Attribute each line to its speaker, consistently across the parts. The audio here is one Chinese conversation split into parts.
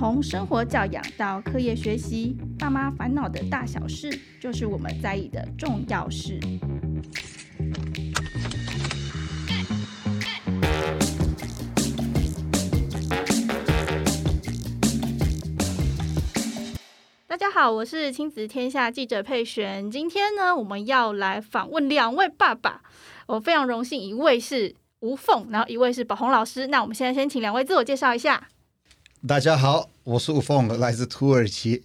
Speaker 1: 从生活教养到课业学习，爸妈烦恼的大小事，就是我们在意的重要事。大家好，我是亲子天下记者佩璇。今天呢，我们要来访问两位爸爸，我非常荣幸，一位是吴凤，然后一位是宝红老师。那我们现在先请两位自我介绍一下。
Speaker 2: 大家好，我是吴凤，来自土耳其。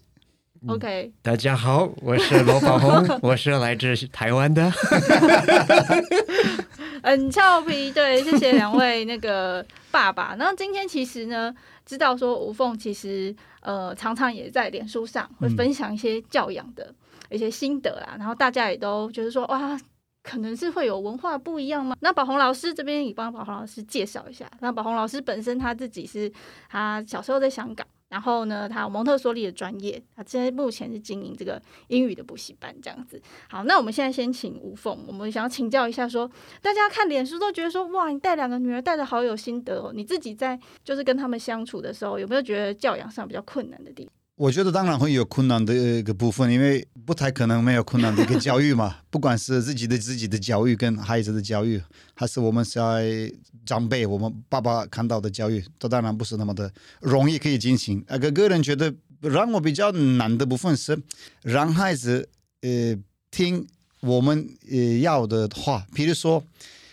Speaker 1: OK，
Speaker 3: 大家好，我是罗宝红，我是来自台湾的。
Speaker 1: 很俏皮，对，谢谢两位那个爸爸。然后今天其实呢，知道说吴凤其实呃常常也在脸书上会分享一些教养的一些心得啊，嗯、然后大家也都觉得说哇。可能是会有文化不一样吗？那宝红老师这边也帮宝红老师介绍一下。那宝红老师本身他自己是，他小时候在香港，然后呢，他蒙特梭利的专业，他现在目前是经营这个英语的补习班这样子。好，那我们现在先请吴凤，我们想要请教一下说，说大家看脸书都觉得说，哇，你带两个女儿带得好有心得哦。你自己在就是跟他们相处的时候，有没有觉得教养上比较困难的地方？
Speaker 2: 我觉得当然会有困难的一个部分，因为不太可能没有困难的一个教育嘛。不管是自己的自己的教育跟孩子的教育，还是我们在长辈我们爸爸看到的教育，都当然不是那么的容易可以进行。那个个人觉得让我比较难的部分是让孩子呃听我们呃要的话，比如说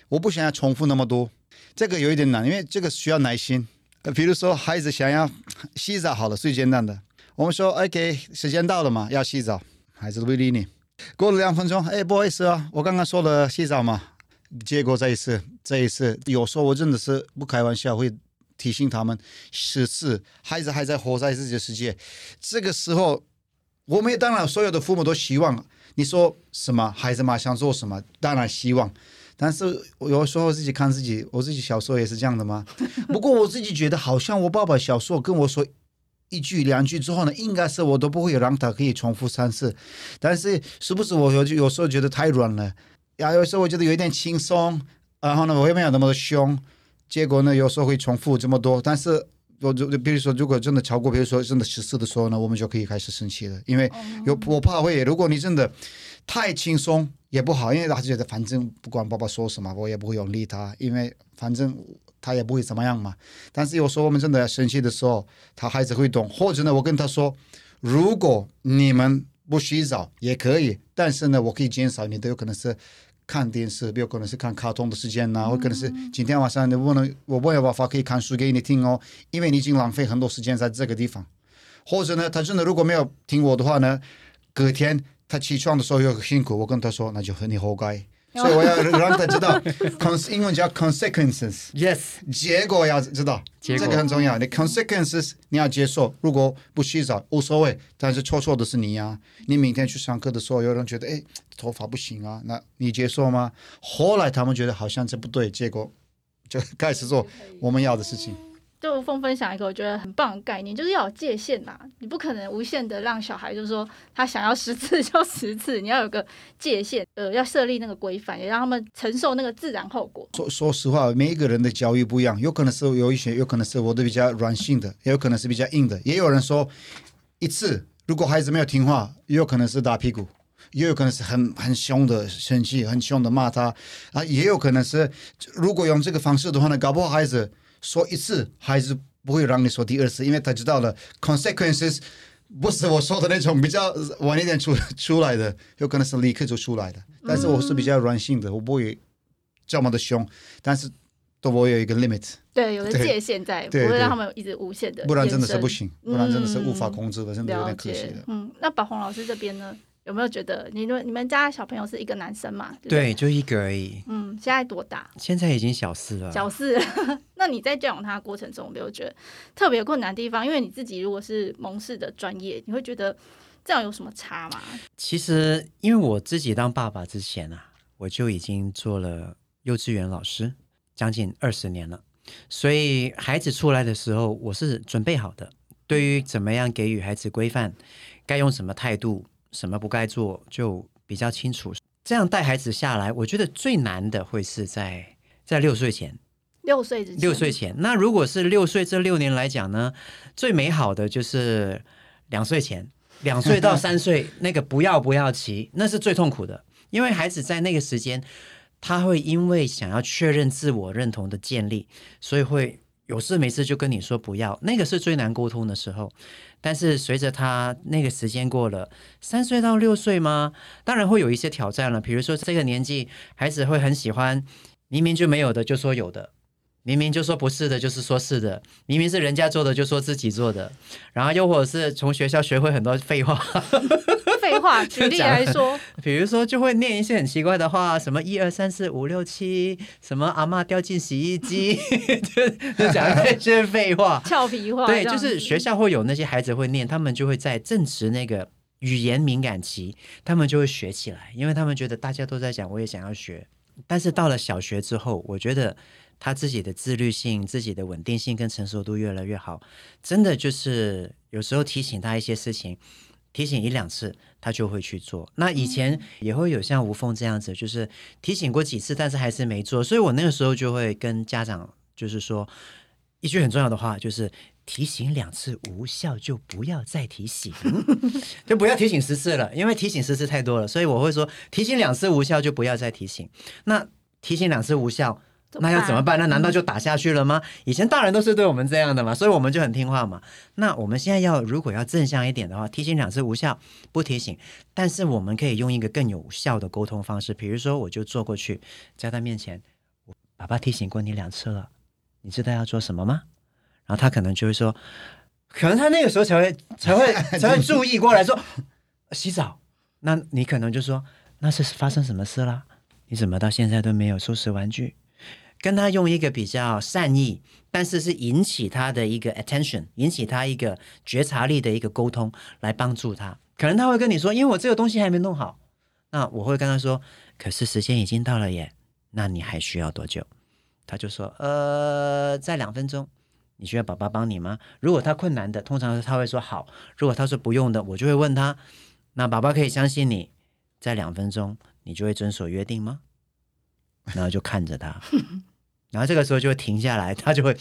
Speaker 2: 我不想要重复那么多，这个有一点难，因为这个需要耐心。呃，比如说孩子想要 洗澡，好了，最简单的。我们说，OK，时间到了嘛，要洗澡，孩子不理你。过了两分钟，哎，不好意思啊，我刚刚说了洗澡嘛。结果这一次，这一次，有时候我真的是不开玩笑，会提醒他们十次。孩子还在活在自己的世界，这个时候，我们也当然所有的父母都希望你说什么，孩子嘛想做什么，当然希望。但是有时候自己看自己，我自己小时候也是这样的吗？不过我自己觉得，好像我爸爸小时候跟我说。一句两句之后呢，应该是我都不会让他可以重复三次，但是是不是我有有时候觉得太软了？呀，有时候我觉得有一点轻松，然后呢，我也没有那么的凶，结果呢，有时候会重复这么多。但是我就比如说，如果真的超过，比如说真的十次的时候呢，我们就可以开始生气了，因为有我怕会，如果你真的太轻松也不好，因为他觉得反正不管爸爸说什么，我也不会用力他，因为反正。他也不会怎么样嘛，但是有时候我们真的要生气的时候，他孩子会懂。或者呢，我跟他说，如果你们不洗澡也可以，但是呢，我可以减少你的有可能是看电视，有可能是看卡通的时间呐、啊，或可能是今天晚上你不能，我没有办法可以看书给你听哦，因为你已经浪费很多时间在这个地方。或者呢，他真的如果没有听我的话呢，隔天他起床的时候又很辛苦，我跟他说，那就和你活该。所以我要让他知道，cons 英文叫 consequences，yes，结果要知道，这个很重要。你 consequences 你要接受，如果不洗澡无所谓，但是错错的是你呀、啊。你明天去上课的时候，有人觉得哎，头发不行啊，那你接受吗？后来他们觉得好像这不对，结果就开始做我们要的事情。
Speaker 1: 就吴凤分享一个我觉得很棒的概念，就是要有界限呐。你不可能无限的让小孩，就是说他想要十次就十次，你要有个界限，呃，要设立那个规范，也让他们承受那个自然后果。
Speaker 2: 说说实话，每一个人的教育不一样，有可能是有一些，有可能是我的比较软性的，也有可能是比较硬的。也有人说，一次如果孩子没有听话，也有可能是打屁股，也有可能是很很凶的生气，很凶的骂他啊，也有可能是如果用这个方式的话呢，搞不好孩子。说一次，还是不会让你说第二次，因为他知道了 consequences 不是我说的那种比较晚一点出出来的，有可能是立刻就出来的。但是我是比较软性的，我不会这么的凶，但是都我有一个 limit，
Speaker 1: 对，有个界限在，不会让他们一直无限的，
Speaker 2: 不然真的是不行，不然真的是无法控制的，嗯、真的有点可惜的。
Speaker 1: 嗯，那宝红老师这边呢？有没有觉得你们你们家小朋友是一个男生嘛？对，
Speaker 3: 对，就一个而已。
Speaker 1: 嗯，现在多大？
Speaker 3: 现在已经小四了。
Speaker 1: 小四，那你在教养他的过程中，有没有觉得特别困难的地方？因为你自己如果是蒙氏的专业，你会觉得这样有什么差吗？
Speaker 3: 其实，因为我自己当爸爸之前啊，我就已经做了幼稚园老师，将近二十年了，所以孩子出来的时候，我是准备好的。对于怎么样给予孩子规范，该用什么态度。什么不该做就比较清楚，这样带孩子下来，我觉得最难的会是在在六岁前，
Speaker 1: 六岁之前，
Speaker 3: 六岁前。那如果是六岁这六年来讲呢，最美好的就是两岁前，两岁到三岁那个不要不要骑，那是最痛苦的，因为孩子在那个时间，他会因为想要确认自我认同的建立，所以会有事没事就跟你说不要，那个是最难沟通的时候。但是随着他那个时间过了，三岁到六岁吗？当然会有一些挑战了。比如说这个年纪，孩子会很喜欢，明明就没有的就说有的，明明就说不是的，就是说是的，明明是人家做的就说自己做的，然后又或者是从学校学会很多废话。
Speaker 1: 废话，举例来说，
Speaker 3: 比如说就会念一些很奇怪的话，什么一二三四五六七，什么阿妈掉进洗衣机，就 就讲那些废话、
Speaker 1: 俏皮话。
Speaker 3: 对，就是学校会有那些孩子会念，他们就会在正值那个语言敏感期，他们就会学起来，因为他们觉得大家都在讲，我也想要学。但是到了小学之后，我觉得他自己的自律性、自己的稳定性跟成熟度越来越好，真的就是有时候提醒他一些事情。提醒一两次，他就会去做。那以前也会有像吴凤这样子，就是提醒过几次，但是还是没做。所以我那个时候就会跟家长就是说一句很重要的话，就是提醒两次无效，就不要再提醒，就不要提醒十次了，因为提醒十次太多了。所以我会说，提醒两次无效，就不要再提醒。那提醒两次无效。那要怎么办？那难道就打下去了吗？以前大人都是对我们这样的嘛，所以我们就很听话嘛。那我们现在要如果要正向一点的话，提醒两次无效，不提醒，但是我们可以用一个更有效的沟通方式，比如说我就坐过去，在他面前，我爸爸提醒过你两次了，你知道要做什么吗？然后他可能就会说，可能他那个时候才会才会才会注意过来说洗澡。那你可能就说，那是发生什么事了？你怎么到现在都没有收拾玩具？跟他用一个比较善意，但是是引起他的一个 attention，引起他一个觉察力的一个沟通，来帮助他。可能他会跟你说：“因为我这个东西还没弄好。”那我会跟他说：“可是时间已经到了耶，那你还需要多久？”他就说：“呃，在两分钟。你需要爸爸帮你吗？”如果他困难的，通常他会说好；如果他说不用的，我就会问他：“那爸爸可以相信你，在两分钟你就会遵守约定吗？” 然后就看着他。然后这个时候就会停下来，他就会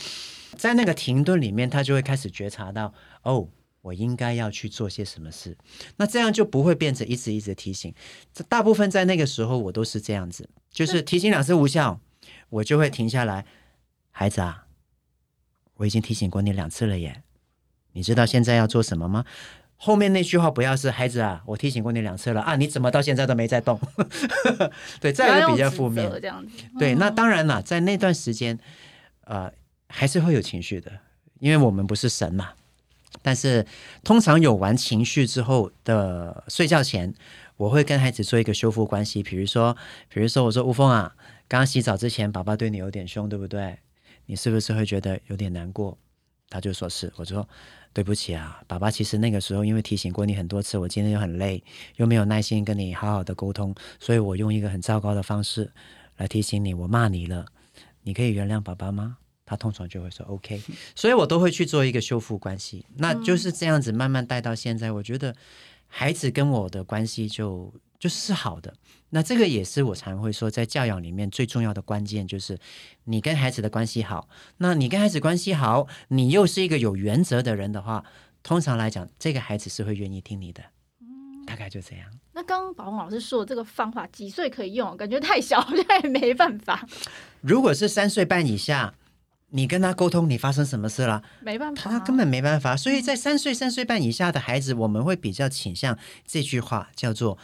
Speaker 3: 在那个停顿里面，他就会开始觉察到，哦，我应该要去做些什么事。那这样就不会变成一直一直提醒。这大部分在那个时候我都是这样子，就是提醒两次无效，我就会停下来。孩子啊，我已经提醒过你两次了耶，你知道现在要做什么吗？后面那句话不要是孩子啊，我提醒过你两次了啊，你怎么到现在都没在动？对，这样比较负面。这样子，对，那当然了，在那段时间，呃，还是会有情绪的，因为我们不是神嘛。但是通常有完情绪之后的睡觉前，我会跟孩子做一个修复关系。比如说，比如说我说吴峰啊，刚刚洗澡之前，爸爸对你有点凶，对不对？你是不是会觉得有点难过？他就说是，我说。对不起啊，爸爸，其实那个时候因为提醒过你很多次，我今天又很累，又没有耐心跟你好好的沟通，所以我用一个很糟糕的方式来提醒你，我骂你了，你可以原谅爸爸吗？他通常就会说 OK，所以我都会去做一个修复关系，那就是这样子慢慢带到现在，我觉得孩子跟我的关系就就是好的。那这个也是我常会说，在教养里面最重要的关键，就是你跟孩子的关系好。那你跟孩子关系好，你又是一个有原则的人的话，通常来讲，这个孩子是会愿意听你的。大概就这样。
Speaker 1: 那刚刚宝红老师说的这个方法，几岁可以用？感觉太小，好像也没办法。
Speaker 3: 如果是三岁半以下，你跟他沟通，你发生什么事了？
Speaker 1: 没办法，
Speaker 3: 他根本没办法。所以在三岁、三岁半以下的孩子，我们会比较倾向这句话，叫做。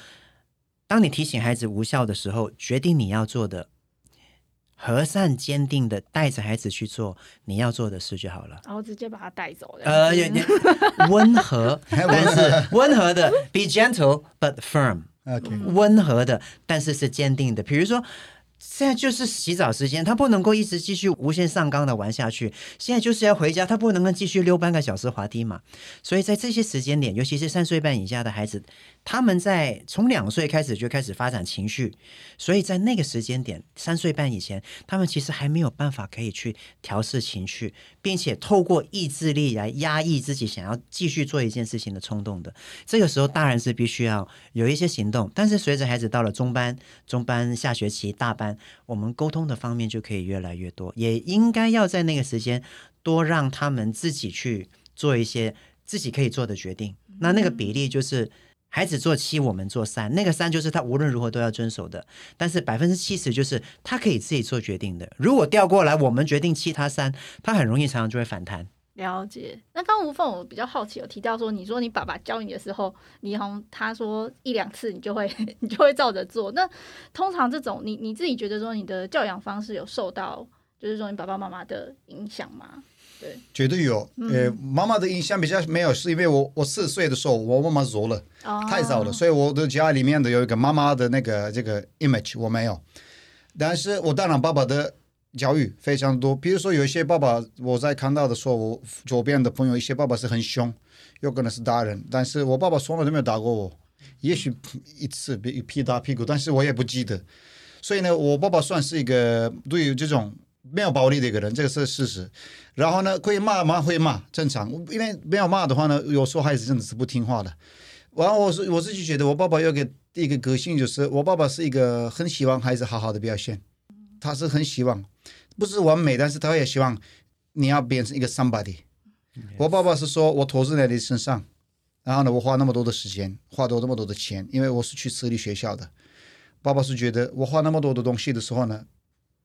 Speaker 3: 当你提醒孩子无效的时候，决定你要做的，和善坚定的带着孩子去做你要做的事就好了。
Speaker 1: 然后直接把他带走。
Speaker 3: 呃，温和，但是温和的，be gentle but firm。OK，温和的，但是是坚定的。比如说。现在就是洗澡时间，他不能够一直继续无限上纲的玩下去。现在就是要回家，他不能够继续溜半个小时滑梯嘛。所以在这些时间点，尤其是三岁半以下的孩子，他们在从两岁开始就开始发展情绪，所以在那个时间点，三岁半以前，他们其实还没有办法可以去调试情绪，并且透过意志力来压抑自己想要继续做一件事情的冲动的。这个时候，大人是必须要有一些行动。但是随着孩子到了中班、中班下学期、大班。班，我们沟通的方面就可以越来越多，也应该要在那个时间多让他们自己去做一些自己可以做的决定。那那个比例就是孩子做七，我们做三，那个三就是他无论如何都要遵守的。但是百分之七十就是他可以自己做决定的。如果调过来，我们决定七，他三，他很容易常常就会反弹。
Speaker 1: 了解。那刚吴凤，我比较好奇，有提到说，你说你爸爸教你的时候，你好像他说一两次，你就会 你就会照着做。那通常这种，你你自己觉得说，你的教养方式有受到，就是说你爸爸妈妈的影响吗？对，
Speaker 2: 绝对有。呃，妈妈的影响比较没有，是因为我我四岁的时候，我妈妈走了，哦、太早了，所以我的家里面的有一个妈妈的那个这个 image 我没有。但是我当然爸爸的。教育非常多，比如说有一些爸爸，我在看到的时候，我左边的朋友一些爸爸是很凶，有可能是大人，但是我爸爸从来都没有打过我，也许 一次被屁打屁股，但是我也不记得。所以呢，我爸爸算是一个对于这种没有暴力的一个人，这个是事实。然后呢，可以骂吗？会骂，正常。因为没有骂的话呢，有时候孩子真的是不听话的。然后我是我自己觉得，我爸爸有个一个个性，就是我爸爸是一个很希望孩子好好的表现，他是很希望。不是完美，但是他也希望你要变成一个 somebody。我爸爸是说，我投资在你身上，然后呢，我花那么多的时间，花多那么多的钱，因为我是去私立学校的。爸爸是觉得我花那么多的东西的时候呢，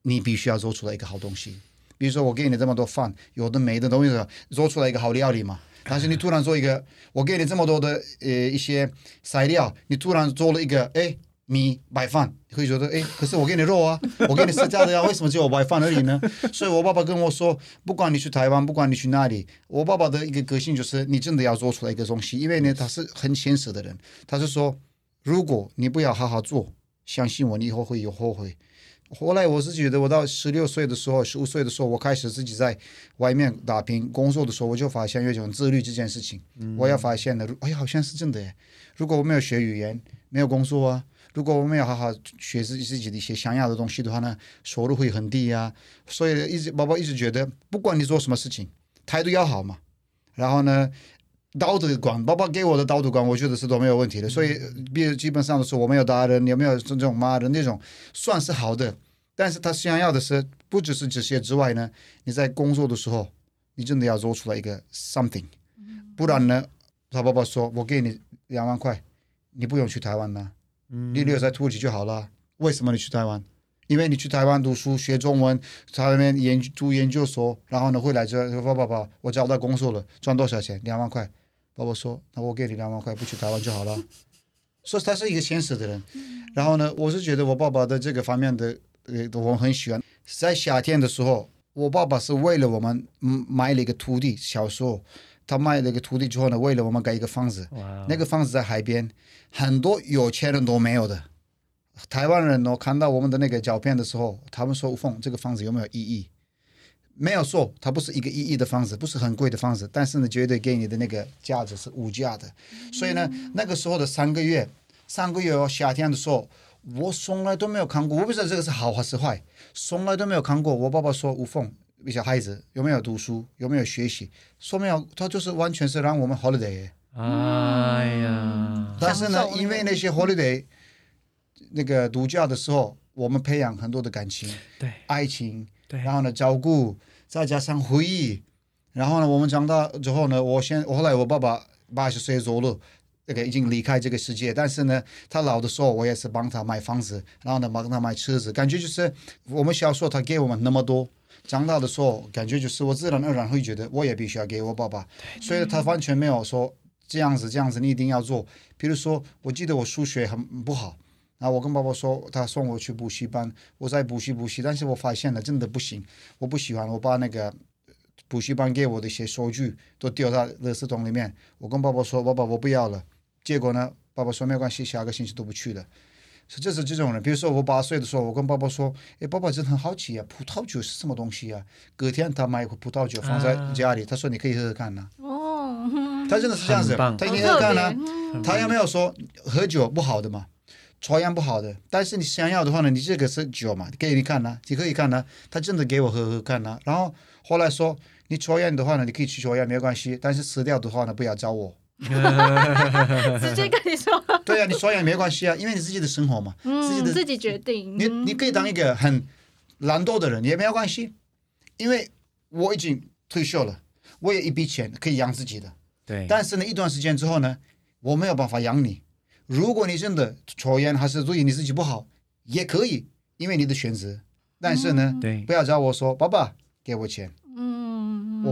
Speaker 2: 你必须要做出来一个好东西。比如说我给你这么多饭，有的没的东西，做出来一个好料理嘛。但是你突然做一个，我给你这么多的呃一些材料，你突然做了一个，哎。米白饭，你会觉得哎，可是我给你肉啊，我给你吃这的呀，为什么只有白饭而已呢？所以我爸爸跟我说，不管你去台湾，不管你去哪里，我爸爸的一个个性就是，你真的要做出来一个东西，因为呢，他是很现实的人，他是说，如果你不要好好做，相信我，你以后会有后悔。后来我是觉得，我到十六岁的时候，十五岁的时候，我开始自己在外面打拼工作的时候，我就发现有一种自律这件事情，我要发现了，哎呀，好像是真的。如果我没有学语言，没有工作啊。如果我们要好好学自己自己的一些想要的东西的话呢，收入会很低呀、啊。所以一直宝宝一直觉得，不管你做什么事情，态度要好嘛。然后呢，道德观，宝宝给我的道德观，我觉得是都没有问题的。所以，比如基本上都是我没有打人，也没有这种骂人那种，算是好的。但是他想要的是，不只是这些之外呢，你在工作的时候，你真的要做出来一个 something，不然呢，他爸爸说，我给你两万块，你不用去台湾呢。你留在土耳其就好了。为什么你去台湾？因为你去台湾读书学中文，在那边研读研究所，然后呢会来这说爸爸，我找到工作了，赚多少钱？两万块。爸爸说，那我给你两万块，不去台湾就好了。所以他是一个现实的人。然后呢，我是觉得我爸爸的这个方面的，呃，我很喜欢。在夏天的时候，我爸爸是为了我们买了一个土地，小时候。他卖了个土地之后呢，为了我们盖一个房子那个房子在海边，很多有钱人都没有的。台湾人哦，看到我们的那个照片的时候，他们说：“吴凤，这个房子有没有意义？”没有说，它不是一个意义的房子，不是很贵的房子，但是呢，绝对给你的那个价值是无价的。所以呢，那个时候的三个月，三个月哦夏天的时候，我从来都没有看过，我不知道这个是好还是坏，从来都没有看过。我爸爸说：“吴凤。”一小孩子有没有读书，有没有学习？说没有，他就是完全是让我们 holiday。
Speaker 3: 哎呀！
Speaker 2: 但是呢，因为那些 holiday，那个度假的时候，我们培养很多的感情，
Speaker 3: 对，
Speaker 2: 爱情，对，然后呢，照顾，再加上回忆，然后呢，我们长大之后呢，我先，我后来我爸爸八十岁左右，那个已经离开这个世界，但是呢，他老的时候，我也是帮他买房子，然后呢，帮他买车子，感觉就是我们小时候他给我们那么多。长大的时候，感觉就是我自然而然会觉得，我也必须要给我爸爸，所以他完全没有说这样子这样子你一定要做。比如说，我记得我数学很不好，然后我跟爸爸说，他送我去补习班，我在补习补习，但是我发现了真的不行，我不喜欢，我把那个补习班给我的一些收据都丢到垃圾桶里面。我跟爸爸说，爸爸我不要了。结果呢，爸爸说没关系，下个星期都不去了。是，这是这种人。比如说，我八岁的时候，我跟爸爸说：“哎，爸爸真的很好奇啊，葡萄酒是什么东西啊？”隔天他买一壶葡萄酒放在家里，他说：“你可以喝喝看呐。”哦，他真的是这样子，他一定喝喝看呢。他有没有说喝酒不好的嘛，抽烟不好的。但是你想要的话呢，你这个是酒嘛，给你看呐，你可以看呐。他真的给我喝喝看呐。然后后来说，你抽烟的话呢，你可以去抽烟没有关系，但是吃掉的话呢，不要找我。
Speaker 1: 直接跟你说。
Speaker 2: 对呀、啊，你刷牙也没关系啊，因为你自己的生活嘛，
Speaker 1: 嗯、
Speaker 2: 自己的
Speaker 1: 自己决定。
Speaker 2: 你你可以当一个很懒惰的人也没有关系，因为我已经退休了，我有一笔钱可以养自己的。
Speaker 3: 对。
Speaker 2: 但是呢，一段时间之后呢，我没有办法养你。如果你真的抽烟还是注意你自己不好，也可以，因为你的选择。但是呢，
Speaker 3: 对，
Speaker 2: 不要找我说爸爸给我钱。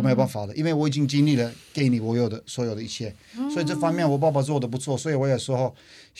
Speaker 2: 没有办法的，因为我已经经历了给你我有的所有的一切，所以这方面我爸爸做的不错，所以我有时候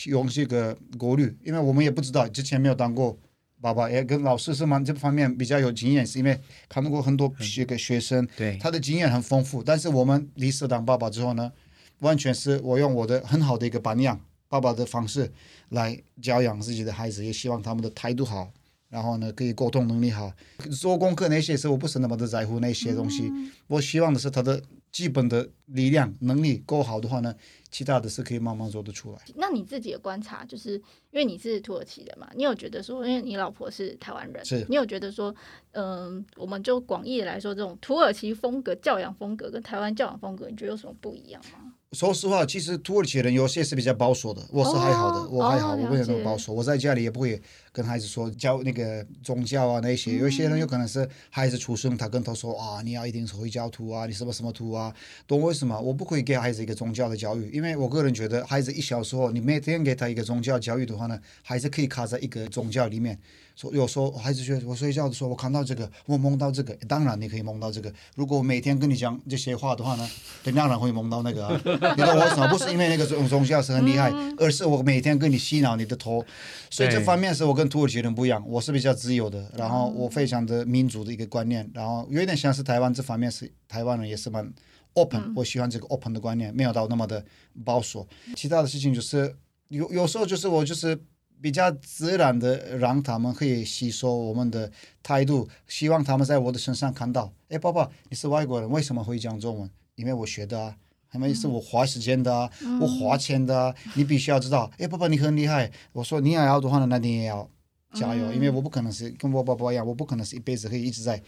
Speaker 2: 用这个国律，因为我们也不知道之前没有当过爸爸，也跟老师是蛮这方面比较有经验，是因为看到过很多这个学生，
Speaker 3: 对，
Speaker 2: 他的经验很丰富。但是我们离世当爸爸之后呢，完全是我用我的很好的一个榜样，爸爸的方式来教养自己的孩子，也希望他们的态度好。然后呢，可以沟通能力好，做功课那些事我不是那么的在乎那些东西。嗯、我希望的是他的基本的力量能力够好的话呢，其他的是可以慢慢做得出来。
Speaker 1: 那你自己的观察，就是因为你是土耳其人嘛，你有觉得说，因为你老婆是台湾人，
Speaker 2: 是，
Speaker 1: 你有觉得说，嗯、呃，我们就广义的来说，这种土耳其风格教养风格跟台湾教养风格，你觉得有什么不一样吗？
Speaker 2: 说实话，其实土耳其人有些是比较保守的，我是还好的，哦、我还好，哦、我不会那么保守。我在家里也不会跟孩子说教那个宗教啊那些。嗯、有些人有可能是孩子出生，他跟他说啊，你要一定是回教徒啊，你什么什么徒啊，懂为什么？我不可以给孩子一个宗教的教育，因为我个人觉得，孩子一小时候，你每天给他一个宗教教育的话呢，孩子可以卡在一个宗教里面。说有时候孩子觉得我睡觉的时候我看到这个，我梦到这个，当然你可以梦到这个。如果我每天跟你讲这些话的话呢，你当然会梦到那个啊。你懂我什么？不是因为那个宗宗教是很厉害，而是我每天跟你洗脑你的头。所以这方面是我跟土耳其人不一样，我是比较自由的，然后我非常的民主的一个观念，然后有点像是台湾这方面是台湾人也是蛮 open，我喜欢这个 open 的观念，没有到那么的保守。其他的事情就是有有时候就是我就是。比较自然的让他们可以吸收我们的态度，希望他们在我的身上看到，哎，爸爸，你是外国人，为什么会讲中文？因为我学的啊，因为是我花时间的啊，嗯、我花钱的啊，你必须要知道，哎，爸爸你很厉害。我说你也要的话呢，那你也要加油，嗯、因为我不可能是跟我爸爸一样，我不可能是一辈子可以一直在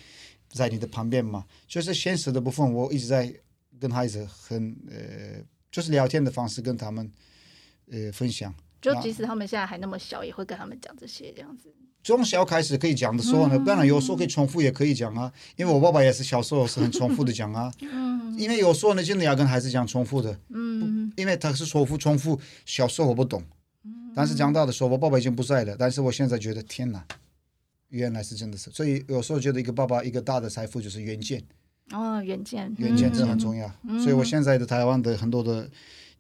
Speaker 2: 在你的旁边嘛。就是现实的部分，我一直在跟孩子很呃，就是聊天的方式跟他们呃分享。
Speaker 1: 就即使他们现在还那么小，也会跟他们讲这些这样子。
Speaker 2: 从小开始可以讲的时候呢，当然有时候可以重复也可以讲啊。因为我爸爸也是小时候是很重复的讲啊。嗯。因为有时候呢，真的要跟孩子讲重复的。嗯。因为他是重复重复，小时候我不懂。嗯。但是长大的时候，我爸爸已经不在了。但是我现在觉得，天哪，原来是真的是。所以有时候觉得一个爸爸一个大的财富就是远见。
Speaker 1: 哦，远见。
Speaker 2: 远见真的很重要。所以我现在的台湾的很多的。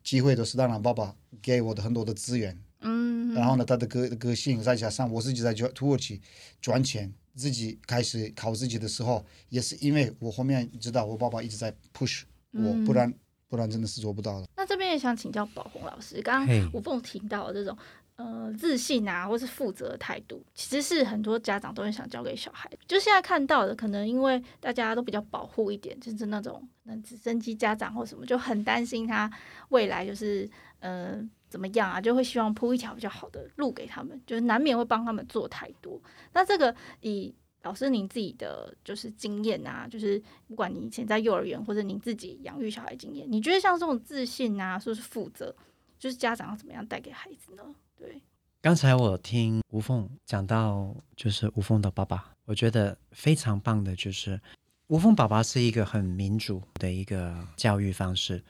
Speaker 2: 机会都是当然，爸爸给我的很多的资源，嗯，然后呢，他的个个性再加上我自己在土耳其赚钱，自己开始靠自己的时候，也是因为我后面知道我爸爸一直在 push 我，不然不然真的是做不到的。
Speaker 1: 那这边也想请教宝红老师，刚刚吴凤提到的这种。呃，自信啊，或是负责的态度，其实是很多家长都很想教给小孩。就现在看到的，可能因为大家都比较保护一点，就是那种那直升机家长或什么，就很担心他未来就是呃怎么样啊，就会希望铺一条比较好的路给他们，就是难免会帮他们做太多。那这个以老师您自己的就是经验啊，就是不管你以前在幼儿园或者您自己养育小孩经验，你觉得像这种自信啊，说是负责，就是家长要怎么样带给孩子呢？对，
Speaker 3: 刚才我听吴凤讲到，就是吴凤的爸爸，我觉得非常棒的，就是吴凤爸爸是一个很民主的一个教育方式，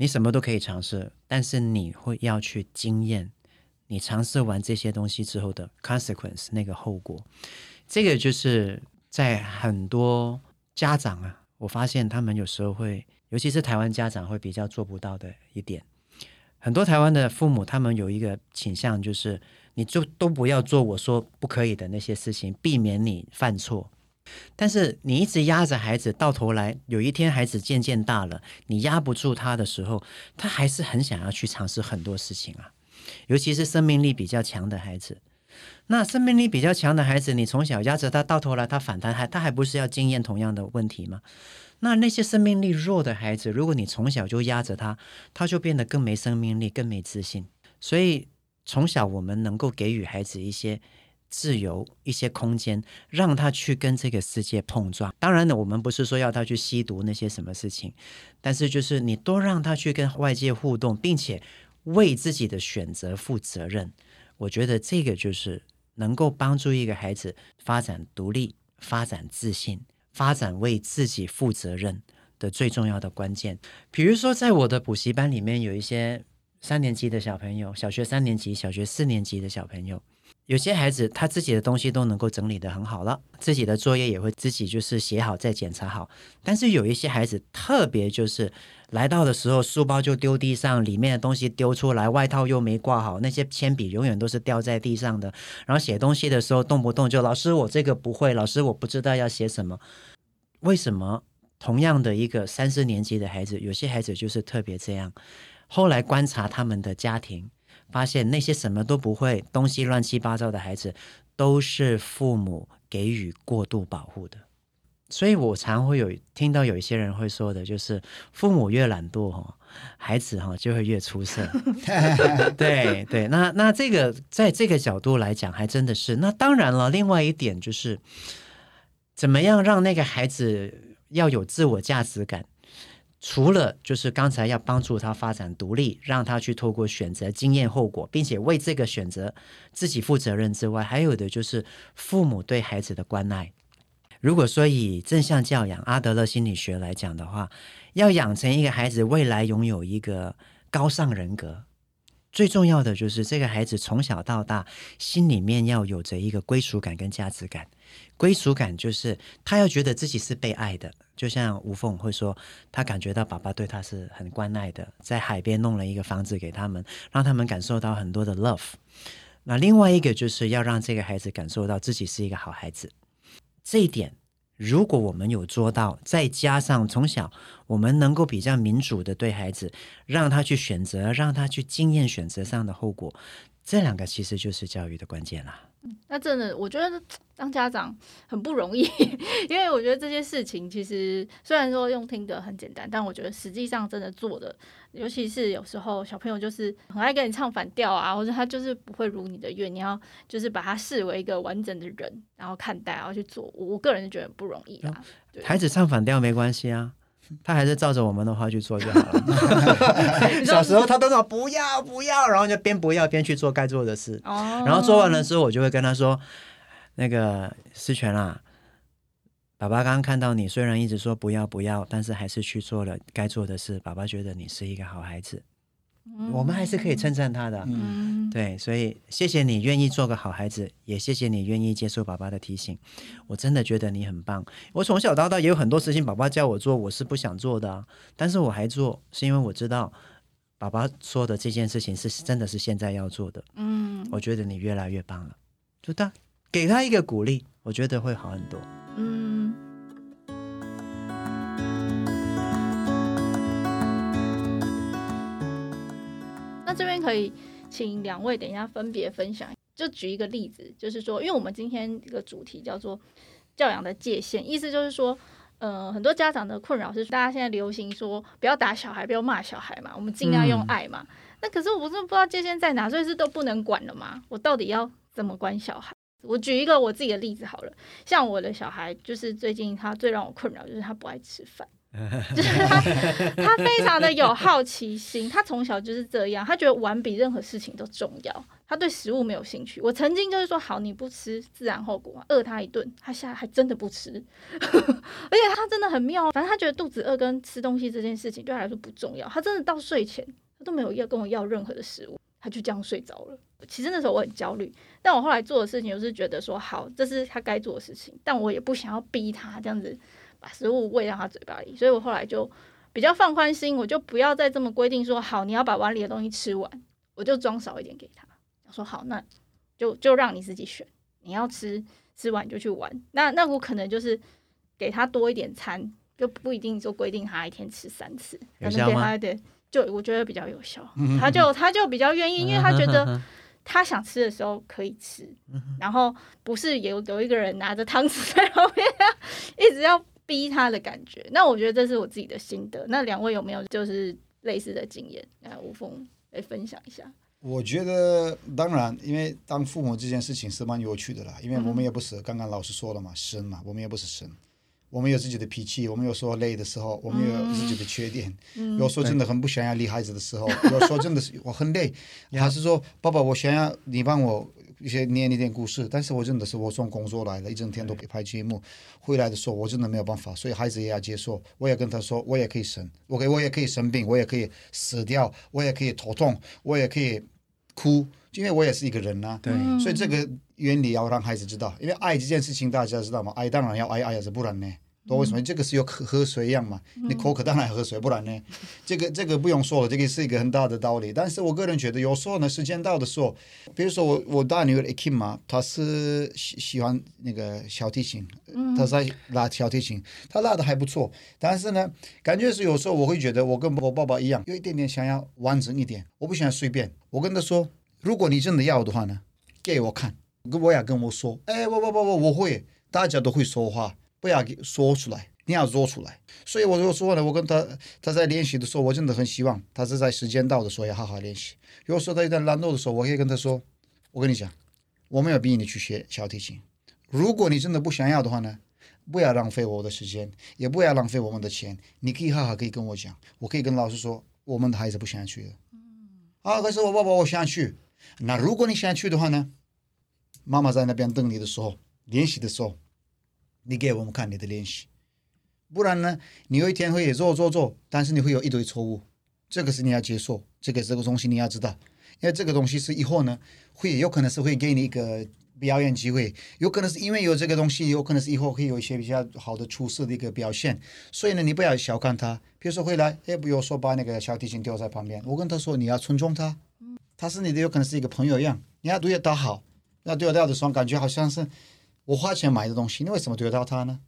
Speaker 3: 你什么都可以尝试，但是你会要去经验，你尝试完这些东西之后的 consequence 那个后果，这个就是在很多家长啊，我发现他们有时候会，尤其是台湾家长会比较做不到的一点。很多台湾的父母，他们有一个倾向，就是你就都不要做我说不可以的那些事情，避免你犯错。但是你一直压着孩子，到头来有一天孩子渐渐大了，你压不住他的时候，他还是很想要去尝试很多事情啊。尤其是生命力比较强的孩子，那生命力比较强的孩子，你从小压着他，到头来他反弹，还他还不是要经验同样的问题吗？那那些生命力弱的孩子，如果你从小就压着他，他就变得更没生命力，更没自信。所以从小我们能够给予孩子一些自由、一些空间，让他去跟这个世界碰撞。当然呢，我们不是说要他去吸毒那些什么事情，但是就是你多让他去跟外界互动，并且为自己的选择负责任。我觉得这个就是能够帮助一个孩子发展独立、发展自信、发展为自己负责任的最重要的关键。比如说，在我的补习班里面，有一些三年级的小朋友，小学三年级、小学四年级的小朋友。有些孩子他自己的东西都能够整理得很好了，自己的作业也会自己就是写好再检查好。但是有一些孩子特别就是来到的时候，书包就丢地上，里面的东西丢出来，外套又没挂好，那些铅笔永远都是掉在地上的。然后写东西的时候动不动就老师我这个不会，老师我不知道要写什么。为什么同样的一个三四年级的孩子，有些孩子就是特别这样？后来观察他们的家庭。发现那些什么都不会、东西乱七八糟的孩子，都是父母给予过度保护的。所以我常会有听到有一些人会说的，就是父母越懒惰哈，孩子哈就会越出色。对对，那那这个在这个角度来讲，还真的是。那当然了，另外一点就是，怎么样让那个孩子要有自我价值感。除了就是刚才要帮助他发展独立，让他去透过选择经验后果，并且为这个选择自己负责任之外，还有的就是父母对孩子的关爱。如果说以正向教养、阿德勒心理学来讲的话，要养成一个孩子未来拥有一个高尚人格，最重要的就是这个孩子从小到大心里面要有着一个归属感跟价值感。归属感就是他要觉得自己是被爱的，就像吴凤会说，他感觉到爸爸对他是很关爱的，在海边弄了一个房子给他们，让他们感受到很多的 love。那另外一个就是要让这个孩子感受到自己是一个好孩子。这一点，如果我们有做到，再加上从小我们能够比较民主的对孩子，让他去选择，让他去经验选择上的后果，这两个其实就是教育的关键啦。
Speaker 1: 那真的，我觉得 当家长很不容易，因为我觉得这些事情其实虽然说用听的很简单，但我觉得实际上真的做的，尤其是有时候小朋友就是很爱跟你唱反调啊，或者他就是不会如你的愿，你要就是把他视为一个完整的人，然后看待，然后去做。我个人是觉得不容易啊。对
Speaker 3: 孩子唱反调没关系啊。他还是照着我们的话去做就好了。小时候他都说不要不要，然后就边不要边去做该做的事。哦然后做完了之后，我就会跟他说：“那个思泉啊，爸爸刚刚看到你，虽然一直说不要不要，但是还是去做了该做的事。爸爸觉得你是一个好孩子。”我们还是可以称赞他的，嗯，对，所以谢谢你愿意做个好孩子，也谢谢你愿意接受爸爸的提醒。我真的觉得你很棒。我从小到大也有很多事情，爸爸叫我做，我是不想做的，但是我还做，是因为我知道爸爸说的这件事情是真的是现在要做的。嗯，我觉得你越来越棒了，就他给他一个鼓励，我觉得会好很多。嗯。
Speaker 1: 这边可以请两位等一下分别分享，就举一个例子，就是说，因为我们今天一个主题叫做教养的界限，意思就是说，呃，很多家长的困扰是，大家现在流行说不要打小孩，不要骂小孩嘛，我们尽量用爱嘛。嗯、那可是我真的不知道界限在哪，所以是都不能管了吗？我到底要怎么管小孩？我举一个我自己的例子好了，像我的小孩，就是最近他最让我困扰就是他不爱吃饭。就是他，他非常的有好奇心。他从小就是这样，他觉得玩比任何事情都重要。他对食物没有兴趣。我曾经就是说，好，你不吃，自然后果，饿他一顿，他现在还真的不吃。而且他真的很妙，反正他觉得肚子饿跟吃东西这件事情对他来说不重要。他真的到睡前，他都没有要跟我要任何的食物，他就这样睡着了。其实那时候我很焦虑，但我后来做的事情就是觉得说，好，这是他该做的事情，但我也不想要逼他这样子。把食物喂到他嘴巴里，所以我后来就比较放宽心，我就不要再这么规定说，好，你要把碗里的东西吃完，我就装少一点给他。我说好，那就就让你自己选，你要吃吃完就去玩。那那我可能就是给他多一点餐，就不一定就规定他一天吃三次，可能给他一点，就我觉得比较有效。他就他就比较愿意，因为他觉得 他想吃的时候可以吃，然后不是有有一个人拿着汤匙在后面 一直要。逼他的感觉，那我觉得这是我自己的心得。那两位有没有就是类似的经验？来，吴峰来分享一下。
Speaker 2: 我觉得当然，因为当父母这件事情是蛮有趣的啦。因为我们也不是、嗯、刚刚老师说了嘛，神嘛，我们也不是神。我们有自己的脾气，我们有时候累的时候，我们有自己的缺点。
Speaker 1: 嗯、
Speaker 2: 有时候真的很不想要理孩子的时候，有时候真的是我很累，还是说爸爸，我想要你帮我一些念一点故事，但是我真的是我从工作来了，一整天都拍节目，回来的时候我真的没有办法，所以孩子也要接受。我也跟他说，我也可以生，我可我也可以生病，我也可以死掉，我也可以头痛，我也可以哭，因为我也是一个人呐、啊。
Speaker 3: 对，
Speaker 2: 所以这个。原理要让孩子知道，因为爱这件事情大家知道吗？爱当然要爱，爱是不然呢？都为什么？这个是有喝喝水一样嘛？你口渴当然喝水，不然呢？这个这个不用说了，这个是一个很大的道理。但是我个人觉得，有时候呢，时间到的时候，比如说我我大女儿 Akim 嘛，她是喜喜欢那个小提琴，她在拉小提琴，她拉的还不错。但是呢，感觉是有时候我会觉得，我跟我爸爸一样，有一点点想要完整一点，我不想随便。我跟她说，如果你真的要的话呢，给我看。我也跟我说，哎，我我我我我会，大家都会说话，不要给说出来，你要做出来。所以我就说呢，我跟他他在练习的时候，我真的很希望他是在时间到的时候要好好练习。有时候他有点懒惰的时候，我可以跟他说，我跟你讲，我没有逼你去学小提琴。如果你真的不想要的话呢，不要浪费我的时间，也不要浪费我们的钱。你可以好好可以跟我讲，我可以跟老师说，我们的孩子不想去了。啊，可是我爸爸我想去。那如果你想去的话呢？妈妈在那边等你的时候，练习的时候，你给我们看你的练习，不然呢，你有一天会做做做，但是你会有一堆错误，这个是你要接受，这个这个东西你要知道，因为这个东西是以后呢，会有可能是会给你一个表演机会，有可能是因为有这个东西，有可能是以后会有一些比较好的出色的一个表现，所以呢，你不要小看他，比如说回来，哎，比如说把那个小提琴丢在旁边，我跟他说你要尊重他，他是你的，有可能是一个朋友一样，你要对他好。那丢掉的时候，感觉好像是我花钱买的东西，你为什么丢掉它呢？